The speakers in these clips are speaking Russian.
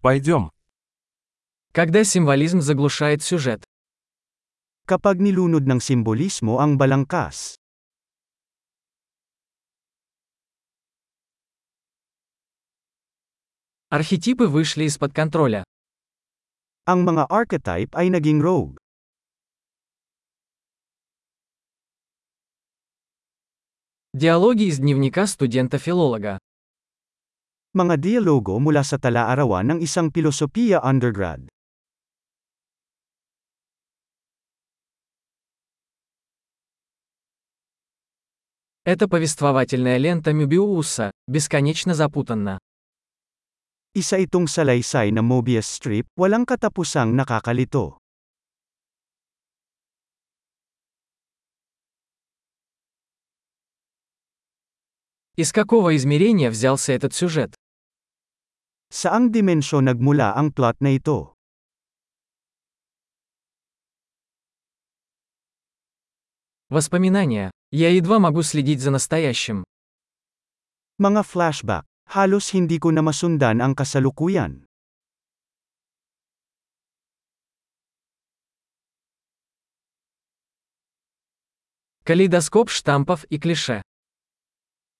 Пойдем. Когда символизм заглушает сюжет. Kapag nilunod ng simbolismo ang balangkas. Архетипы вышли из-под контроля. Ang mga archetype ay naging rogue. Диалоги из дневника студента-филолога. Mga dialogo mula sa tala-arawan ng isang pilosopiya undergrad. Это повествовательная лента Мюбиуса, бесконечно запутанна. Isa itong salaysay na Mobius strip, walang katapusang nakakalito. Из какого измерения взялся этот сюжет? Saang dimensyon nagmula ang plot na ito? Воспоминания. Я едва могу следить за настоящим. Mga flashback. Halos hindi ko na masundan ang kasalukuyan. Калейдоскоп штампов и клише.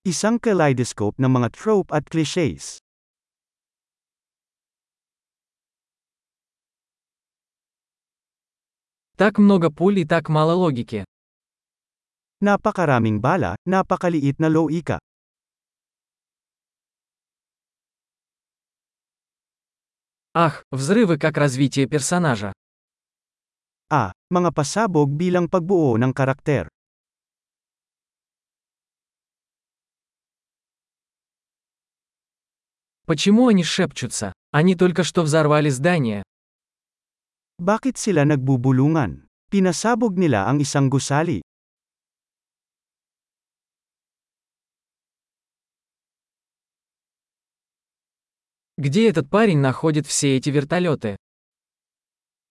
Isang kaleidoscope ng mga trope at clichés. Так много пуль и так мало логики. Napakaraming bala, napakaliit na loika. Ах, взрывы как развитие персонажа. Ah, mga pasabog bilang pagbuo ng karakter. Почему они шепчутся? Они только что взорвали здание. Bakit sila nagbubulungan? Pinasabog nila ang isang gusali. Где этот парень находит все эти вертолеты?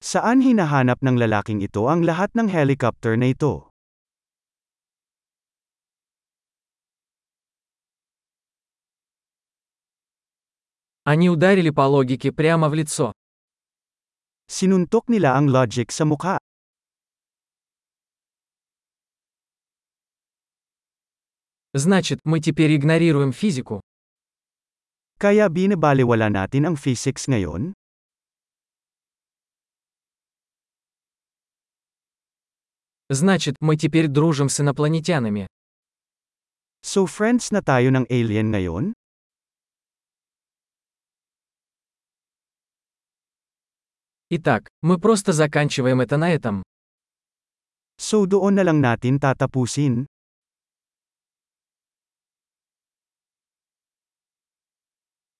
Saan hinahanap ng lalaking ito ang lahat ng helicopter na ito? Они ударили по логике прямо в лицо. Sinuntok nila ang logic sa mukha. Значит, мы теперь игнорируем физику. Kaya binabaliwala natin ang physics ngayon? Значит, мы теперь дружим с инопланетянами. So friends na tayo ng alien ngayon? Итак, мы просто заканчиваем это на этом. So doon na lang natin tatapusin.